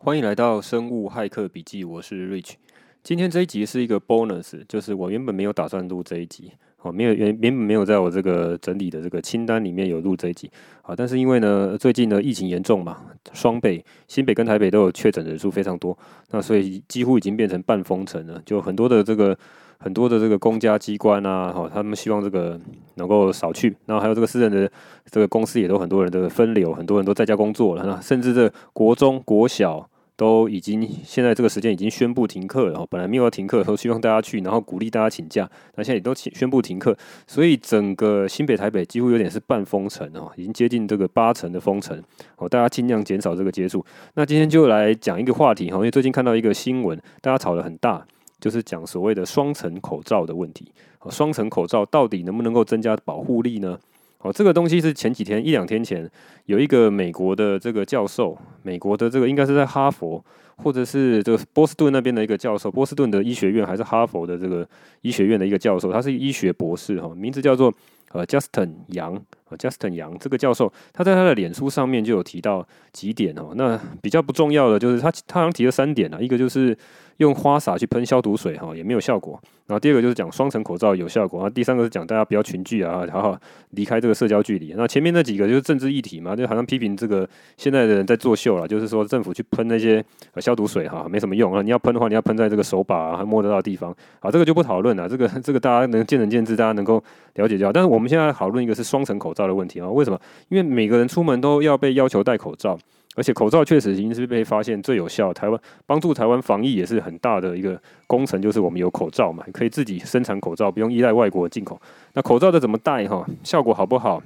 欢迎来到生物骇客笔记，我是 Rich。今天这一集是一个 bonus，就是我原本没有打算录这一集，哦，没有原原本没有在我这个整理的这个清单里面有录这一集，啊，但是因为呢，最近呢疫情严重嘛，双北、新北跟台北都有确诊人数非常多，那所以几乎已经变成半封城了，就很多的这个。很多的这个公家机关啊，哈，他们希望这个能够少去，然后还有这个私人的这个公司也都很多人的分流，很多人都在家工作了，那甚至这国中国小都已经现在这个时间已经宣布停课了，本来没有要停课，的时候希望大家去，然后鼓励大家请假，那现在也都宣布停课，所以整个新北台北几乎有点是半封城哦，已经接近这个八成的封城哦，大家尽量减少这个接触。那今天就来讲一个话题哈，因为最近看到一个新闻，大家吵得很大。就是讲所谓的双层口罩的问题，双层口罩到底能不能够增加保护力呢？哦，这个东西是前几天一两天前有一个美国的这个教授，美国的这个应该是在哈佛或者是这个波士顿那边的一个教授，波士顿的医学院还是哈佛的这个医学院的一个教授，他是医学博士哈，名字叫做呃 Justin Yang，呃 Justin Yang 这个教授他在他的脸书上面就有提到几点哦，那比较不重要的就是他他好像提了三点啊，一个就是。用花洒去喷消毒水哈，也没有效果。然后第二个就是讲双层口罩有效果。然后第三个是讲大家不要群聚啊，好好离开这个社交距离。那前面那几个就是政治议题嘛，就好像批评这个现在的人在作秀了，就是说政府去喷那些消毒水哈，没什么用啊。你要喷的话，你要喷在这个手把啊，还摸得到的地方。好，这个就不讨论了。这个这个大家能见仁见智，大家能够了解就好。但是我们现在讨论一个是双层口罩的问题啊。为什么？因为每个人出门都要被要求戴口罩。而且口罩确实已经是被发现最有效，台湾帮助台湾防疫也是很大的一个工程，就是我们有口罩嘛，可以自己生产口罩，不用依赖外国进口。那口罩的怎么戴哈？效果好不好？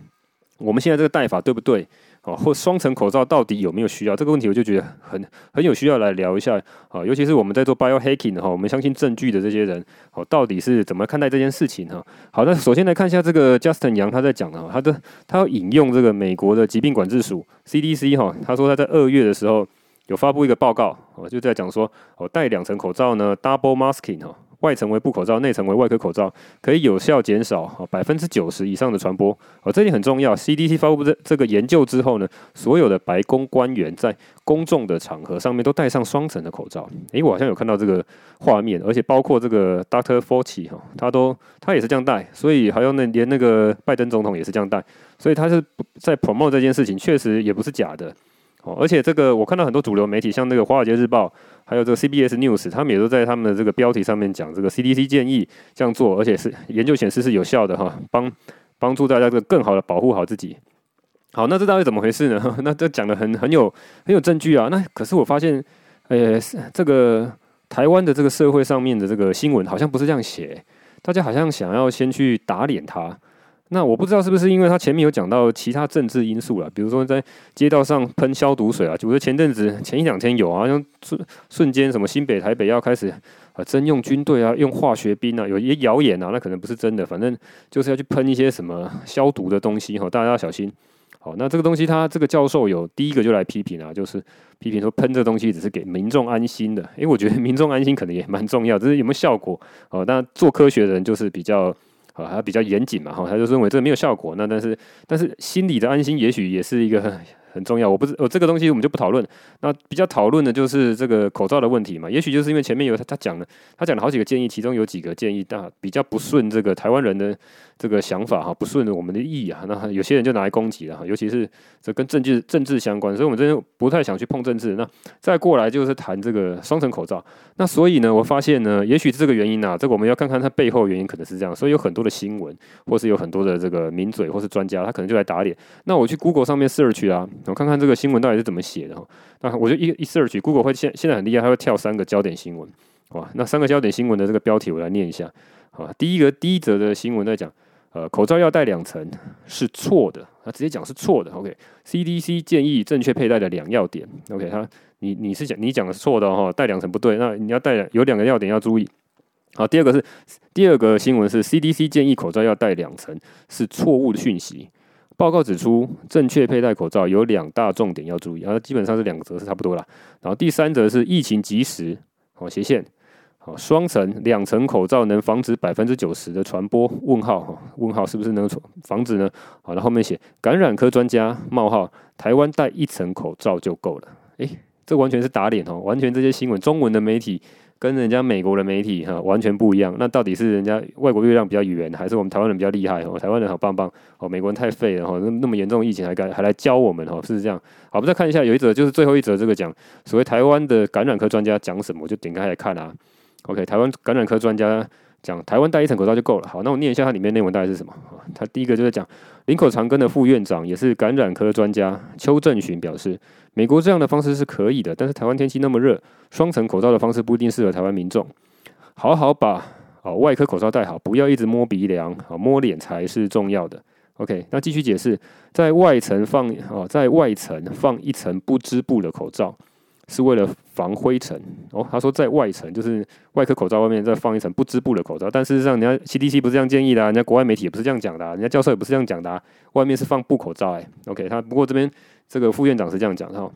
我们现在这个戴法对不对？哦，或双层口罩到底有没有需要？这个问题我就觉得很很有需要来聊一下啊，尤其是我们在做 biohacking 哈，我们相信证据的这些人，哦，到底是怎么看待这件事情哈？好，那首先来看一下这个 Justin 杨他在讲的，他的他要引用这个美国的疾病管制署 CDC 哈，他说他在二月的时候有发布一个报告，哦，就在讲说哦，戴两层口罩呢，double masking 哈。外层为布口罩，内层为外科口罩，可以有效减少百分之九十以上的传播。哦，这里很重要。CDC 发布这这个研究之后呢，所有的白宫官员在公众的场合上面都戴上双层的口罩。诶，我好像有看到这个画面，而且包括这个 Dr. Fauci 哈，他都他也是这样戴，所以还有那连那个拜登总统也是这样戴，所以他是在 promote 这件事情，确实也不是假的。哦，而且这个我看到很多主流媒体，像那个《华尔街日报》，还有这个 CBS News，他们也都在他们的这个标题上面讲这个 CDC 建议这样做，而且是研究显示是有效的哈，帮帮助大家这个更好的保护好自己。好，那这到底怎么回事呢？那这讲的很很有很有证据啊。那可是我发现，呃，这个台湾的这个社会上面的这个新闻好像不是这样写，大家好像想要先去打脸他。那我不知道是不是因为他前面有讲到其他政治因素了，比如说在街道上喷消毒水啊，就比如说前阵子前一两天有啊，像瞬瞬间什么新北台北要开始啊征用军队啊，用化学兵啊，有一些谣言啊，那可能不是真的，反正就是要去喷一些什么消毒的东西哈，大家要小心。好，那这个东西他这个教授有第一个就来批评啊，就是批评说喷这东西只是给民众安心的，诶，我觉得民众安心可能也蛮重要，只是有没有效果哦？那做科学的人就是比较。啊，还比较严谨嘛，哈，他就认为这个没有效果。那但是，但是心里的安心也许也是一个很重要。我不是，我这个东西我们就不讨论。那比较讨论的就是这个口罩的问题嘛。也许就是因为前面有他他讲了，他讲了好几个建议，其中有几个建议，但比较不顺这个台湾人的。这个想法哈，不顺我们的意啊，那有些人就拿来攻击了哈，尤其是这跟政治政治相关，所以我们真的不太想去碰政治。那再过来就是谈这个双层口罩。那所以呢，我发现呢，也许是这个原因呐，这个我们要看看它背后原因可能是这样。所以有很多的新闻，或是有很多的这个名嘴或是专家，他可能就来打脸。那我去 Google 上面 search 啊，我看看这个新闻到底是怎么写的哈。那我就一一 search，Google 会现现在很厉害，它会跳三个焦点新闻。哇，那三个焦点新闻的这个标题我来念一下。好，第一个第一则的新闻在讲。呃，口罩要戴两层是错的，它直接讲是错的。OK，CDC 建议正确佩戴的两要点。OK，它你你是讲你讲的是错的哈，戴两层不对，那你要戴有两个要点要注意。好，第二个是第二个新闻是 CDC 建议口罩要戴两层是错误的讯息。报告指出，正确佩戴口罩有两大重点要注意，然后基本上是两个则是差不多啦。然后第三则是疫情及时，好斜线。好，双层、两层口罩能防止百分之九十的传播？问号哈？问号是不是能防止呢？好，那后面写感染科专家冒号，台湾戴一层口罩就够了。诶，这完全是打脸哦，完全这些新闻中文的媒体跟人家美国的媒体哈完全不一样。那到底是人家外国月亮比较圆，还是我们台湾人比较厉害哦？台湾人好棒棒哦，美国人太废了哈，那那么严重的疫情还敢还来教我们哦，是不是这样？好，我们再看一下，有一则就是最后一则这个讲所谓台湾的感染科专家讲什么，我就点开来看啊。OK，台湾感染科专家。讲台湾戴一层口罩就够了。好，那我念一下它里面内文大概是什么。它第一个就是讲林口长庚的副院长，也是感染科专家邱正寻表示，美国这样的方式是可以的，但是台湾天气那么热，双层口罩的方式不一定适合台湾民众。好好把哦外科口罩戴好，不要一直摸鼻梁，啊摸脸才是重要的。OK，那继续解释，在外层放哦，在外层放一层不织布的口罩。是为了防灰尘哦。他说，在外层就是外科口罩外面再放一层不织布的口罩，但事实上，人家 CDC 不是这样建议的，人家国外媒体也不是这样讲的，人家教授也不是这样讲的。外面是放布口罩，哎，OK。他不过这边这个副院长是这样讲的哈。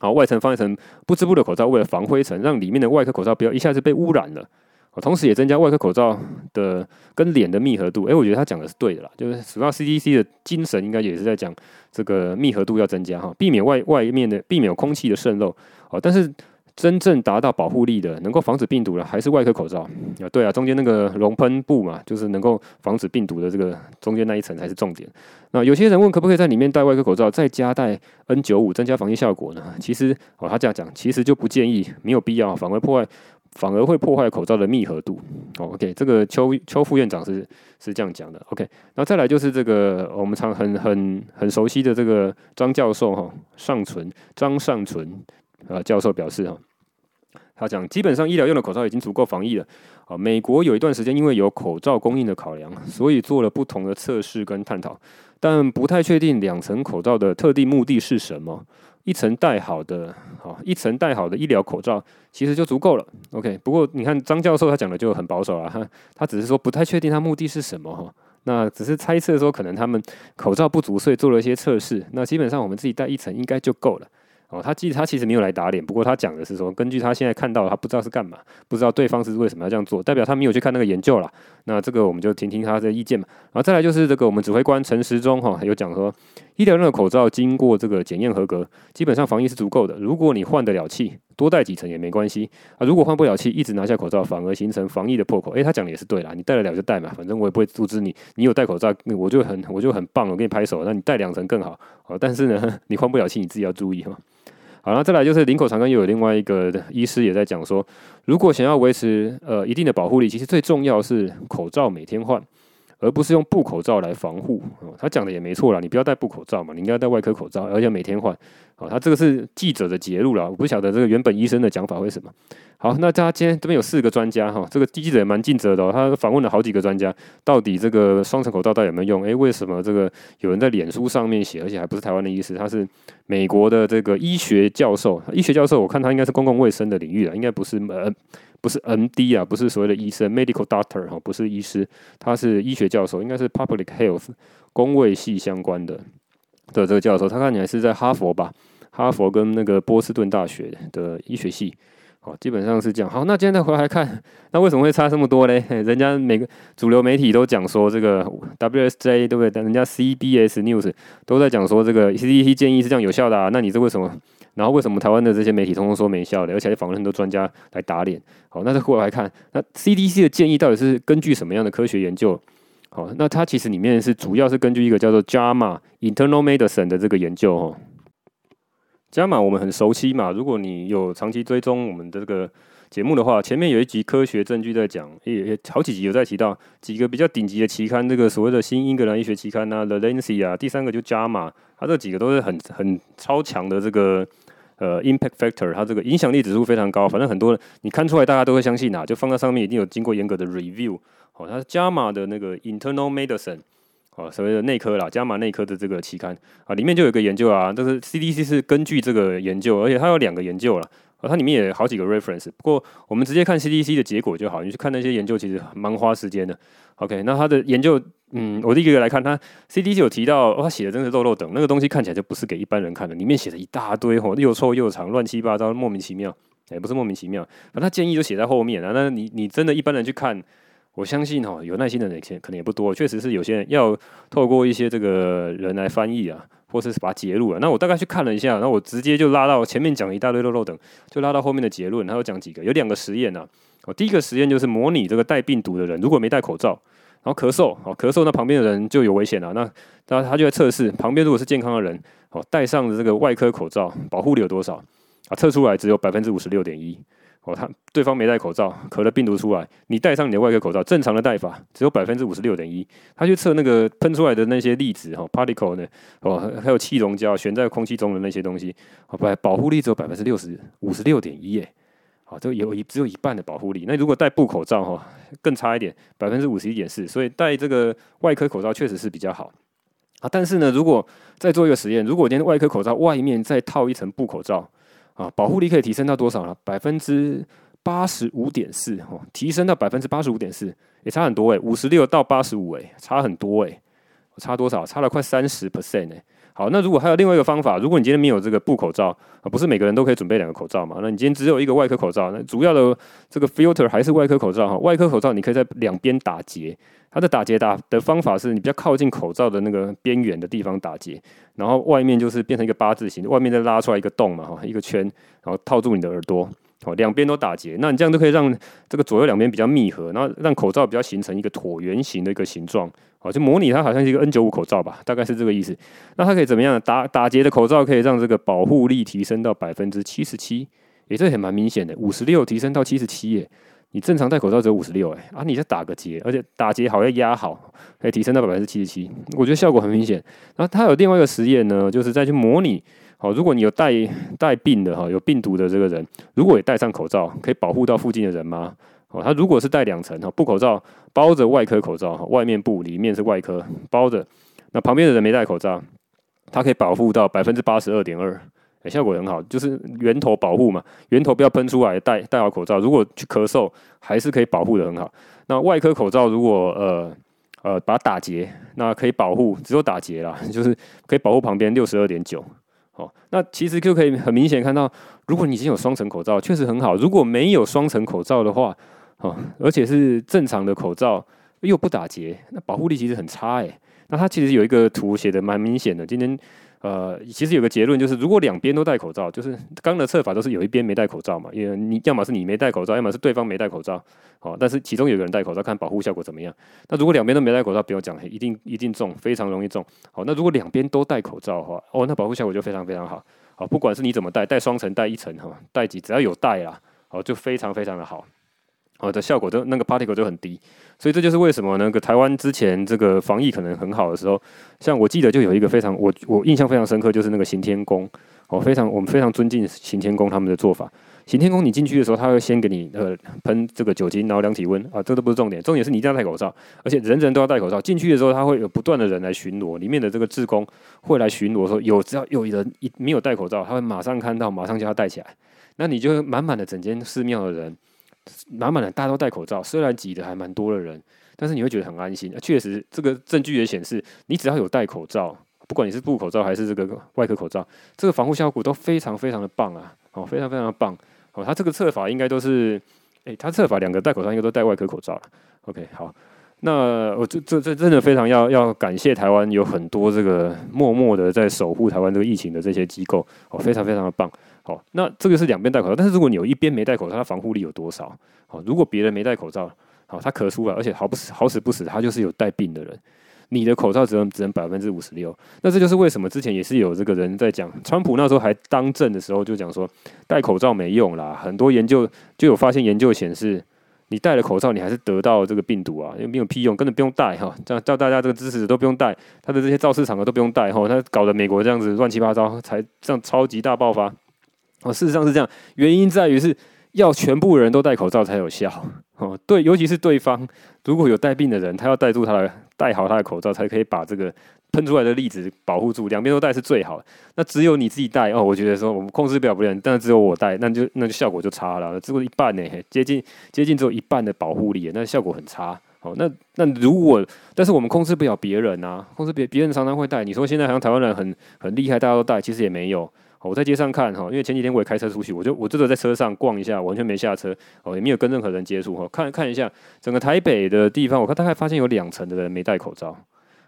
好，外层放一层不织布的口罩，为了防灰尘，让里面的外科口罩不要一下子被污染了。同时也增加外科口罩的跟脸的密合度。诶，我觉得他讲的是对的啦，就是主要 CDC 的精神应该也是在讲这个密合度要增加哈，避免外外面的避免空气的渗漏。哦，但是真正达到保护力的，能够防止病毒的，还是外科口罩啊。对啊，中间那个熔喷布嘛，就是能够防止病毒的这个中间那一层才是重点。那有些人问可不可以在里面戴外科口罩，再加戴 N95 增加防疫效果呢？其实哦，他这样讲，其实就不建议，没有必要，反而破坏。反而会破坏口罩的密合度。OK，这个邱邱副院长是是这样讲的。OK，那再来就是这个我们常很很很熟悉的这个张教授哈，尚存张尚存啊教授表示哈，他讲基本上医疗用的口罩已经足够防疫了。啊，美国有一段时间因为有口罩供应的考量，所以做了不同的测试跟探讨，但不太确定两层口罩的特定目的是什么。一层戴好的，好一层戴好的医疗口罩其实就足够了。OK，不过你看张教授他讲的就很保守了，他他只是说不太确定他目的是什么哈，那只是猜测说可能他们口罩不足，所以做了一些测试。那基本上我们自己戴一层应该就够了。哦，他其实他其实没有来打脸，不过他讲的是说，根据他现在看到，他不知道是干嘛，不知道对方是为什么要这样做，代表他没有去看那个研究啦。那这个我们就听听他的意见嘛。然后再来就是这个我们指挥官陈时中哈有讲说，医疗用的口罩经过这个检验合格，基本上防疫是足够的。如果你换得了气，多戴几层也没关系啊。如果换不了气，一直拿下口罩，反而形成防疫的破口。诶，他讲的也是对啦，你戴得了就戴嘛，反正我也不会阻止你。你有戴口罩，我就很我就很棒，我给你拍手。那你戴两层更好。哦，但是呢，你换不了气，你自己要注意哈。好，那再来就是林口长庚又有另外一个医师也在讲说，如果想要维持呃一定的保护力，其实最重要是口罩每天换。而不是用布口罩来防护，他讲的也没错啦，你不要戴布口罩嘛，你应该戴外科口罩，而且每天换。好，他这个是记者的节录啦，我不晓得这个原本医生的讲法为什么。好，那大家今天这边有四个专家哈，这个记者也蛮尽责的，他访问了好几个专家，到底这个双层口罩到底有没有用？诶，为什么这个有人在脸书上面写，而且还不是台湾的医师，他是美国的这个医学教授，医学教授，我看他应该是公共卫生的领域的，应该不是呃。不是 MD 啊，不是所谓的医生，medical doctor 哈，不是医师，他是医学教授，应该是 public health 公卫系相关的的这个教授，他看起来是在哈佛吧，哈佛跟那个波士顿大学的医学系，好，基本上是这样。好，那今天再回来看，那为什么会差这么多嘞？人家每个主流媒体都讲说这个 WSJ 对不对？人家 CBS News 都在讲说这个 CDC 建议是这样有效的啊，那你这为什么？然后为什么台湾的这些媒体通通说没效的，而且还访问很多专家来打脸？好，那再过来看，那 CDC 的建议到底是根据什么样的科学研究？好，那它其实里面是主要是根据一个叫做 JAMA Internal Medicine 的这个研究哦哈。JAMA 我们很熟悉嘛，如果你有长期追踪我们的这个节目的话，前面有一集科学证据在讲，也也好几集有在提到几个比较顶级的期刊，这个所谓的新英格兰医学期刊呐，The Lancet 啊，第三个就 JAMA，它这几个都是很很超强的这个。呃，impact factor，它这个影响力指数非常高，反正很多人你看出来，大家都会相信啊，就放在上面一定有经过严格的 review。好，它是 JAMA 的那个 Internal Medicine，啊，所谓的内科啦加码内科的这个期刊啊，里面就有一个研究啊，就是 CDC 是根据这个研究，而且它有两个研究了，啊，它里面也好几个 reference。不过我们直接看 CDC 的结果就好，你去看那些研究其实蛮花时间的。OK，那它的研究。嗯，我第一个来看，它 CDC 有提到，哦，他写的真是漏漏等，那个东西看起来就不是给一般人看的，里面写的一大堆吼，又臭又长，乱七八糟，莫名其妙，也、不是莫名其妙，反正他建议就写在后面啊。那你你真的一般人去看，我相信哈，有耐心的人可能也不多，确实是有些人要透过一些这个人来翻译啊，或者是把它截录了。那我大概去看了一下，那我直接就拉到前面讲一大堆漏漏等，就拉到后面的结论。然后讲几个，有两个实验呢。哦，第一个实验就是模拟这个带病毒的人如果没戴口罩，然后咳嗽，哦咳嗽，那旁边的人就有危险了。那那他就在测试旁边如果是健康的人，哦戴上的这个外科口罩，保护力有多少？啊，测出来只有百分之五十六点一。哦，他对方没戴口罩，咳了病毒出来，你戴上你的外科口罩，正常的戴法只有百分之五十六点一。他去测那个喷出来的那些粒子哈，particle 呢，哦，还有气溶胶悬在空气中的那些东西，哦，保保护力只有百分之六十五十六点一耶。好，这有一只有一半的保护力。那如果戴布口罩哈，更差一点，百分之五十一点四。所以戴这个外科口罩确实是比较好啊。但是呢，如果再做一个实验，如果今天外科口罩外面再套一层布口罩。啊，保护力可以提升到多少呢？百分之八十五点四哦，提升到百分之八十五点四，也差很多诶，五十六到八十五诶，差很多诶，差多少？差了快三十 percent 诶。好，那如果还有另外一个方法，如果你今天没有这个布口罩啊，不是每个人都可以准备两个口罩嘛？那你今天只有一个外科口罩，那主要的这个 filter 还是外科口罩哈。外科口罩你可以在两边打结，它的打结打的方法是你比较靠近口罩的那个边缘的地方打结，然后外面就是变成一个八字形，外面再拉出来一个洞嘛哈，一个圈，然后套住你的耳朵。哦，两边都打结，那你这样就可以让这个左右两边比较密合，然后让口罩比较形成一个椭圆形的一个形状，哦，就模拟它好像是一个 N 九五口罩吧，大概是这个意思。那它可以怎么样？打打结的口罩可以让这个保护力提升到百分之七十七，也这也蛮明显的，五十六提升到七十七耶。你正常戴口罩只有五十六哎，啊，你再打个结，而且打结好要压好，可以提升到百分之七十七，我觉得效果很明显。然后它有另外一个实验呢，就是再去模拟。好，如果你有带带病的哈，有病毒的这个人，如果也戴上口罩，可以保护到附近的人吗？哦，他如果是戴两层哈，布口罩包着外科口罩哈，外面布里面是外科包着，那旁边的人没戴口罩，他可以保护到百分之八十二点二，效果很好，就是源头保护嘛，源头不要喷出来，戴戴好口罩，如果去咳嗽，还是可以保护得很好。那外科口罩如果呃呃把它打结，那可以保护，只有打结啦，就是可以保护旁边六十二点九。哦，那其实就可以很明显看到，如果你已经有双层口罩，确实很好。如果没有双层口罩的话，哦，而且是正常的口罩又不打结，那保护力其实很差诶。那它其实有一个图写的蛮明显的，今天。呃，其实有个结论就是，如果两边都戴口罩，就是刚刚的测法都是有一边没戴口罩嘛，因为你要么是你没戴口罩，要么是对方没戴口罩，好，但是其中有个人戴口罩，看保护效果怎么样。那如果两边都没戴口罩，不用讲，一定一定中，非常容易中。好，那如果两边都戴口罩的话，哦，那保护效果就非常非常好。好，不管是你怎么戴，戴双层、戴一层哈，戴几，只要有戴啦，好，就非常非常的好。好的效果都那个 particle 就很低，所以这就是为什么那个台湾之前这个防疫可能很好的时候，像我记得就有一个非常我我印象非常深刻，就是那个行天宫哦，非常我们非常尊敬行天宫他们的做法。行天宫你进去的时候，他会先给你呃喷这个酒精，然后量体温啊，这都不是重点，重点是你一定要戴口罩，而且人人都要戴口罩。进去的时候，他会有不断的人来巡逻，里面的这个志工会来巡逻，说有只要有人一没有戴口罩，他会马上看到，马上叫他戴起来。那你就满满的整间寺庙的人。满满的，大家都戴口罩，虽然挤的还蛮多的人，但是你会觉得很安心。确实，这个证据也显示，你只要有戴口罩，不管你是布口罩还是这个外科口罩，这个防护效果都非常非常的棒啊！哦，非常非常的棒。哦，他这个测法应该都是，诶，他测法两个戴口罩应该都戴外科口罩了。OK，好，那我这这这真的非常要要感谢台湾有很多这个默默的在守护台湾这个疫情的这些机构，哦，非常非常的棒。好，那这个是两边戴口罩，但是如果你有一边没戴口罩，它防护力有多少？好，如果别人没戴口罩，好，他咳出来，而且好不死好死不死，他就是有带病的人，你的口罩只能只能百分之五十六。那这就是为什么之前也是有这个人在讲，川普那时候还当政的时候就讲说，戴口罩没用啦。很多研究就有发现，研究显示，你戴了口罩，你还是得到这个病毒啊，因为没有屁用，根本不用戴哈。这样叫大家这个知识都不用戴，他的这些造势场合都不用戴哈。他搞得美国这样子乱七八糟，才这样超级大爆发。哦，事实上是这样，原因在于是要全部人都戴口罩才有效。哦，对，尤其是对方如果有带病的人，他要戴住他的戴好他的口罩，才可以把这个喷出来的粒子保护住。两边都戴是最好的。那只有你自己戴哦，我觉得说我们控制不了别人，但只有我戴，那就那就效果就差了，只有一半呢，接近接近只有一半的保护力，那效果很差。哦，那那如果但是我们控制不了别人啊，控制别别人常常会戴。你说现在好像台湾人很很厉害，大家都戴，其实也没有。我在街上看哈，因为前几天我也开车出去，我就我这个在车上逛一下，完全没下车，哦，也没有跟任何人接触哈，看看一下整个台北的地方，我看大概发现有两成的人没戴口罩，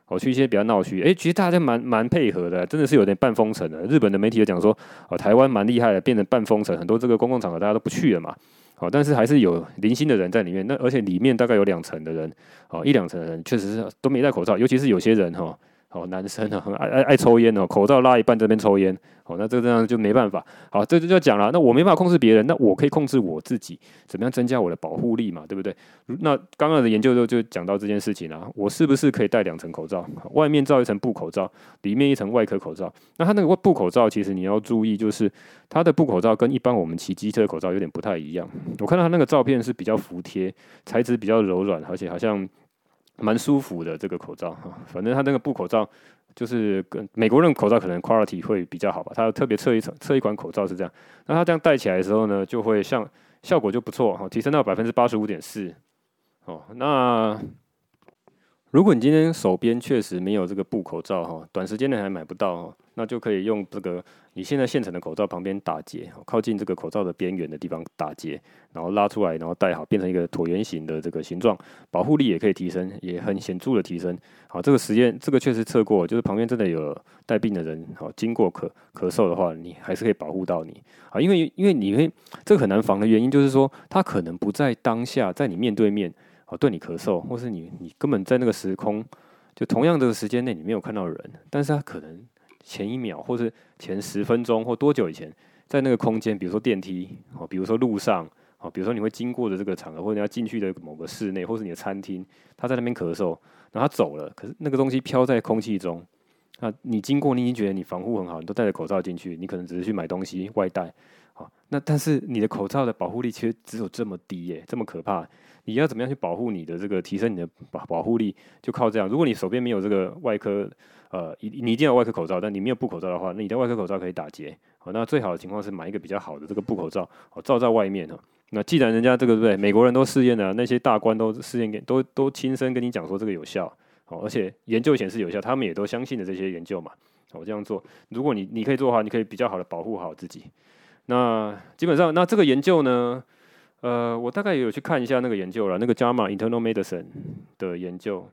哦，去一些比较闹区，诶，其实大家蛮蛮配合的，真的是有点半封城的。日本的媒体也讲说，哦，台湾蛮厉害的，变成半封城，很多这个公共场合大家都不去了嘛。好，但是还是有零星的人在里面。那而且里面大概有两成的人，哦，一两成的人确实是都没戴口罩，尤其是有些人哈。哦，哦男生呢，很爱爱爱抽烟哦，口罩拉一半这边抽烟，哦，那这个这样就没办法。好，这就要讲了。那我没办法控制别人，那我可以控制我自己，怎么样增加我的保护力嘛，对不对？那刚刚的研究就就讲到这件事情了。我是不是可以戴两层口罩？外面罩一层布口罩，里面一层外科口罩。那它那个布口罩其实你要注意，就是它的布口罩跟一般我们骑机车口罩有点不太一样。我看到它那个照片是比较服帖，材质比较柔软，而且好像。蛮舒服的这个口罩哈，反正它那个布口罩就是跟美国人口罩可能 quality 会比较好吧，它特别测一层测一款口罩是这样，那它这样戴起来的时候呢，就会像效果就不错哈，提升到百分之八十五点四哦，那。如果你今天手边确实没有这个布口罩哈，短时间内还买不到哈，那就可以用这个你现在现成的口罩旁边打结，靠近这个口罩的边缘的地方打结，然后拉出来，然后戴好，变成一个椭圆形的这个形状，保护力也可以提升，也很显著的提升。好，这个实验这个确实测过，就是旁边真的有带病的人，好，经过咳咳嗽的话，你还是可以保护到你。好，因为因为你会这个很难防的原因就是说，他可能不在当下，在你面对面。哦，对你咳嗽，或是你你根本在那个时空，就同样这个时间内你没有看到人，但是他可能前一秒，或是前十分钟，或多久以前，在那个空间，比如说电梯，哦，比如说路上，哦，比如说你会经过的这个场合，或者你要进去的某个室内，或是你的餐厅，他在那边咳嗽，然后他走了，可是那个东西飘在空气中，那，你经过，你已经觉得你防护很好，你都戴着口罩进去，你可能只是去买东西外带，好，那但是你的口罩的保护力其实只有这么低耶，这么可怕。你要怎么样去保护你的这个，提升你的保保护力，就靠这样。如果你手边没有这个外科，呃，你你一定要外科口罩，但你没有布口罩的话，那你的外科口罩可以打结。好，那最好的情况是买一个比较好的这个布口罩，好罩在外面哈。那既然人家这个对不对？美国人都试验了，那些大官都试验给都都亲身跟你讲说这个有效，好，而且研究显示有效，他们也都相信的这些研究嘛。我这样做，如果你你可以做的话，你可以比较好的保护好自己。那基本上，那这个研究呢？呃，我大概也有去看一下那个研究了，那个 JAMA Internal Medicine 的研究，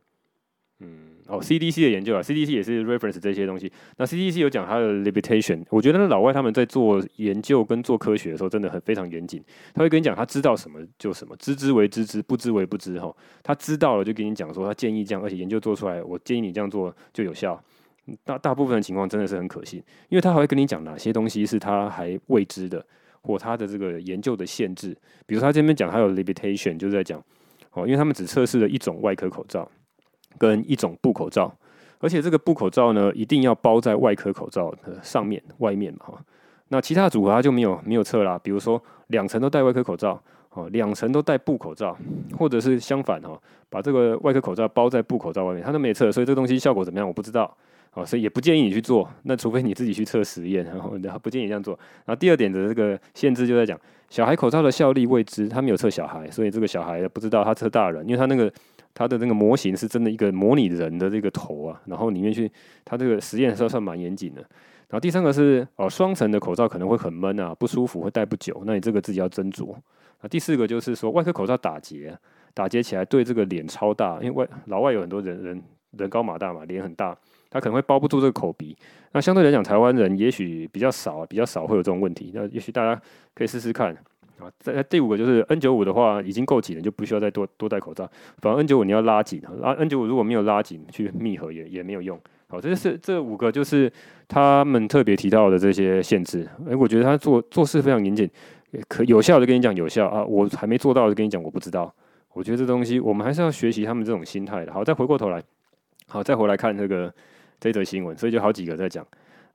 嗯，哦，CDC 的研究啊，CDC 也是 reference 这些东西。那 CDC 有讲它的 limitation，我觉得那老外他们在做研究跟做科学的时候，真的很非常严谨。他会跟你讲，他知道什么就什么，知之为知之，不知为不知。哈，他知道了就跟你讲说，他建议这样，而且研究做出来，我建议你这样做就有效。大大部分的情况真的是很可信，因为他还会跟你讲哪些东西是他还未知的。或他的这个研究的限制，比如他这边讲还有 limitation，就是在讲哦，因为他们只测试了一种外科口罩跟一种布口罩，而且这个布口罩呢，一定要包在外科口罩的上面、外面嘛哈。那其他组合他就没有没有测啦，比如说两层都戴外科口罩哦，两层都戴布口罩，或者是相反哈，把这个外科口罩包在布口罩外面，他都没测，所以这个东西效果怎么样，我不知道。哦，所以也不建议你去做，那除非你自己去测实验，然后不建议这样做。然后第二点的这个限制就在讲，小孩口罩的效力未知，他没有测小孩，所以这个小孩不知道他测大人，因为他那个他的那个模型是真的一个模拟人的这个头啊，然后里面去他这个实验是算蛮严谨的。然后第三个是哦，双层的口罩可能会很闷啊，不舒服，会戴不久，那你这个自己要斟酌。啊，第四个就是说外科口罩打结，打结起来对这个脸超大，因为外老外有很多人人人高马大嘛，脸很大。他可能会包不住这个口鼻，那相对来讲，台湾人也许比较少，比较少会有这种问题。那也许大家可以试试看啊。在第五个就是 N 九五的话，已经够紧了，就不需要再多多戴口罩。反正 N 九五你要拉紧，拉 N 九五如果没有拉紧去密合也也没有用。好，这是这五个就是他们特别提到的这些限制。哎，我觉得他做做事非常严谨，可有效的跟你讲有效啊，我还没做到的跟你讲我不知道。我觉得这东西我们还是要学习他们这种心态的。好，再回过头来，好，再回来看这个。这则新闻，所以就好几个在讲，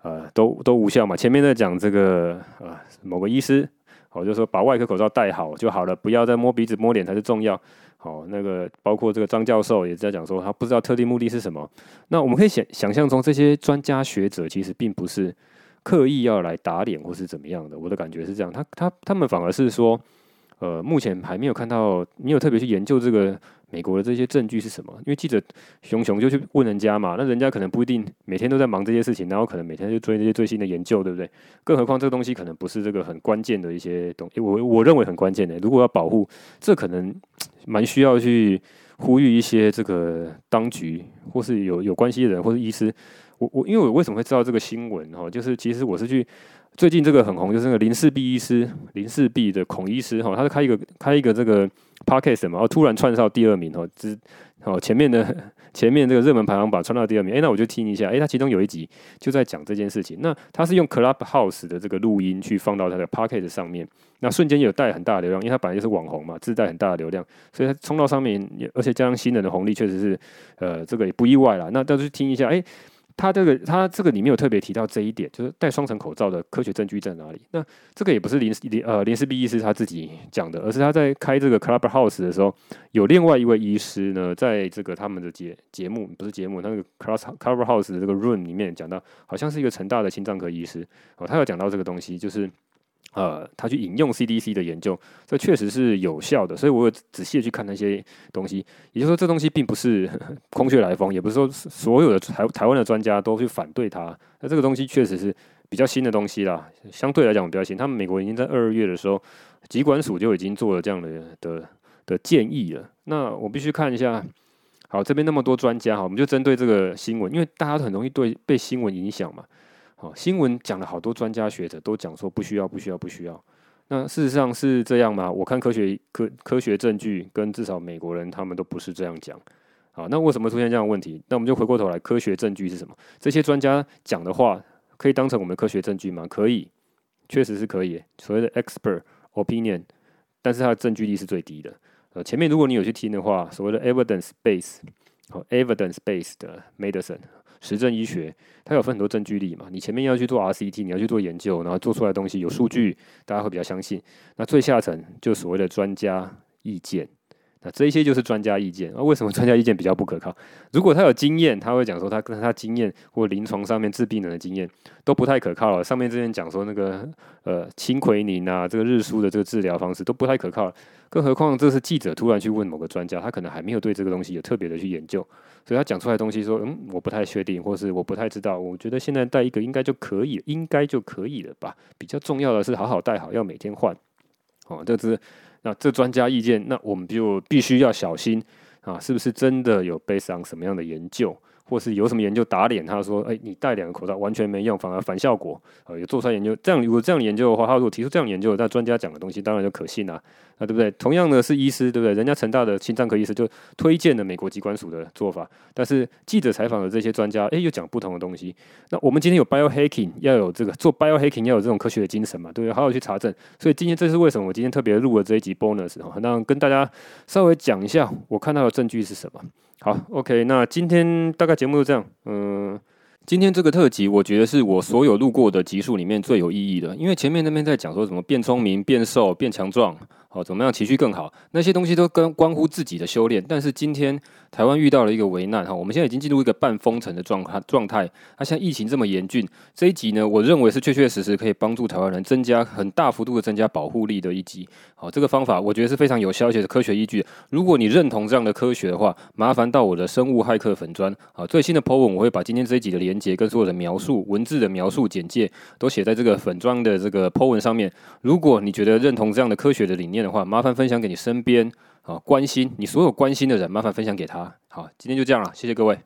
呃，都都无效嘛。前面在讲这个，呃，某个医师，好，就说把外科口罩戴好就好了，不要再摸鼻子摸脸才是重要。好，那个包括这个张教授也在讲说，他不知道特定目的是什么。那我们可以想想象中，这些专家学者其实并不是刻意要来打脸或是怎么样的。我的感觉是这样，他他他们反而是说，呃，目前还没有看到，没有特别去研究这个。美国的这些证据是什么？因为记者熊熊就去问人家嘛，那人家可能不一定每天都在忙这些事情，然后可能每天就追这些最新的研究，对不对？更何况这个东西可能不是这个很关键的一些东西，我我认为很关键的。如果要保护，这可能蛮需要去，呼吁一些这个当局或是有有关系的人或是医师。我我因为我为什么会知道这个新闻哈？就是其实我是去最近这个很红，就是那个林氏璧医师，林氏璧的孔医师哈，他是开一个开一个这个 podcast 嘛，然后突然窜到第二名哦，之哦前面的 前面这个热门排行榜窜到第二名，哎，那我就听一下，哎，他其中有一集就在讲这件事情，那他是用 Clubhouse 的这个录音去放到他的 podcast 上面，那瞬间有带很大的流量，因为他本来就是网红嘛，自带很大的流量，所以他冲到上面，而且加上新人的红利，确实是呃这个也不意外啦。那大家去听一下，哎。他这个，他这个里面有特别提到这一点，就是戴双层口罩的科学证据在哪里？那这个也不是林林呃林斯毕医师他自己讲的，而是他在开这个 Clubhouse 的时候，有另外一位医师呢，在这个他们的节节目不是节目，那个 Clubhouse 的这个 room 里面讲到，好像是一个成大的心脏科医师哦，他有讲到这个东西，就是。呃，他去引用 CDC 的研究，这确实是有效的，所以我有仔细的去看那些东西。也就是说，这东西并不是 空穴来风，也不是说所有的台台湾的专家都去反对它。那这个东西确实是比较新的东西啦，相对来讲比较新。他们美国已经在二月的时候，疾管署就已经做了这样的的的建议了。那我必须看一下，好，这边那么多专家，好，我们就针对这个新闻，因为大家都很容易对被新闻影响嘛。好，新闻讲了好多专家学者都讲说不需要，不需要，不需要。那事实上是这样吗？我看科学科科学证据跟至少美国人他们都不是这样讲。好，那为什么出现这样的问题？那我们就回过头来，科学证据是什么？这些专家讲的话可以当成我们的科学证据吗？可以，确实是可以。所谓的 expert opinion，但是它的证据力是最低的。呃，前面如果你有去听的话，所谓的 evidence base，好，evidence based medicine。实证医学，它有分很多证据力嘛？你前面要去做 RCT，你要去做研究，然后做出来的东西有数据，大家会比较相信。那最下层就所谓的专家意见。那这些就是专家意见。那为什么专家意见比较不可靠？如果他有经验，他会讲说他跟他经验或临床上面治病人的经验都不太可靠了。上面之前讲说那个呃清奎宁啊，这个日舒的这个治疗方式都不太可靠了。更何况这是记者突然去问某个专家，他可能还没有对这个东西有特别的去研究，所以他讲出来的东西说嗯我不太确定，或是我不太知道。我觉得现在戴一个应该就可以，应该就可以了吧？比较重要的是好好戴好，要每天换。哦，这是。那这专家意见，那我们就必须要小心啊，是不是真的有 based on 什么样的研究？或是有什么研究打脸他说，哎，你戴两个口罩完全没用，反而反效果。呃，有做出来研究，这样如果这样研究的话，他如果提出这样研究，那专家讲的东西当然就可信啊，啊，对不对？同样的是医师，对不对？人家成大的心脏科医师就推荐了美国疾管署的做法，但是记者采访的这些专家，哎，又讲不同的东西。那我们今天有 biohacking，要有这个做 biohacking 要有这种科学的精神嘛，对不对？好好去查证。所以今天这是为什么我今天特别录了这一集 bonus 哈，那跟大家稍微讲一下我看到的证据是什么。好，OK，那今天大概节目就这样。嗯，今天这个特辑，我觉得是我所有录过的集数里面最有意义的，因为前面那边在讲说什么变聪明、变瘦、变强壮。哦，怎么样情绪更好？那些东西都跟关乎自己的修炼。但是今天台湾遇到了一个危难哈，我们现在已经进入一个半封城的状态状态。那像疫情这么严峻，这一集呢，我认为是确确实实可以帮助台湾人增加很大幅度的增加保护力的一集。好，这个方法我觉得是非常有效，而且是科学依据。如果你认同这样的科学的话，麻烦到我的生物骇客粉专啊，最新的 po 文我会把今天这一集的连接跟所有的描述文字的描述简介都写在这个粉专的这个 po 文上面。如果你觉得认同这样的科学的理念的话，麻烦分享给你身边啊关心你所有关心的人，麻烦分享给他。好，今天就这样了，谢谢各位。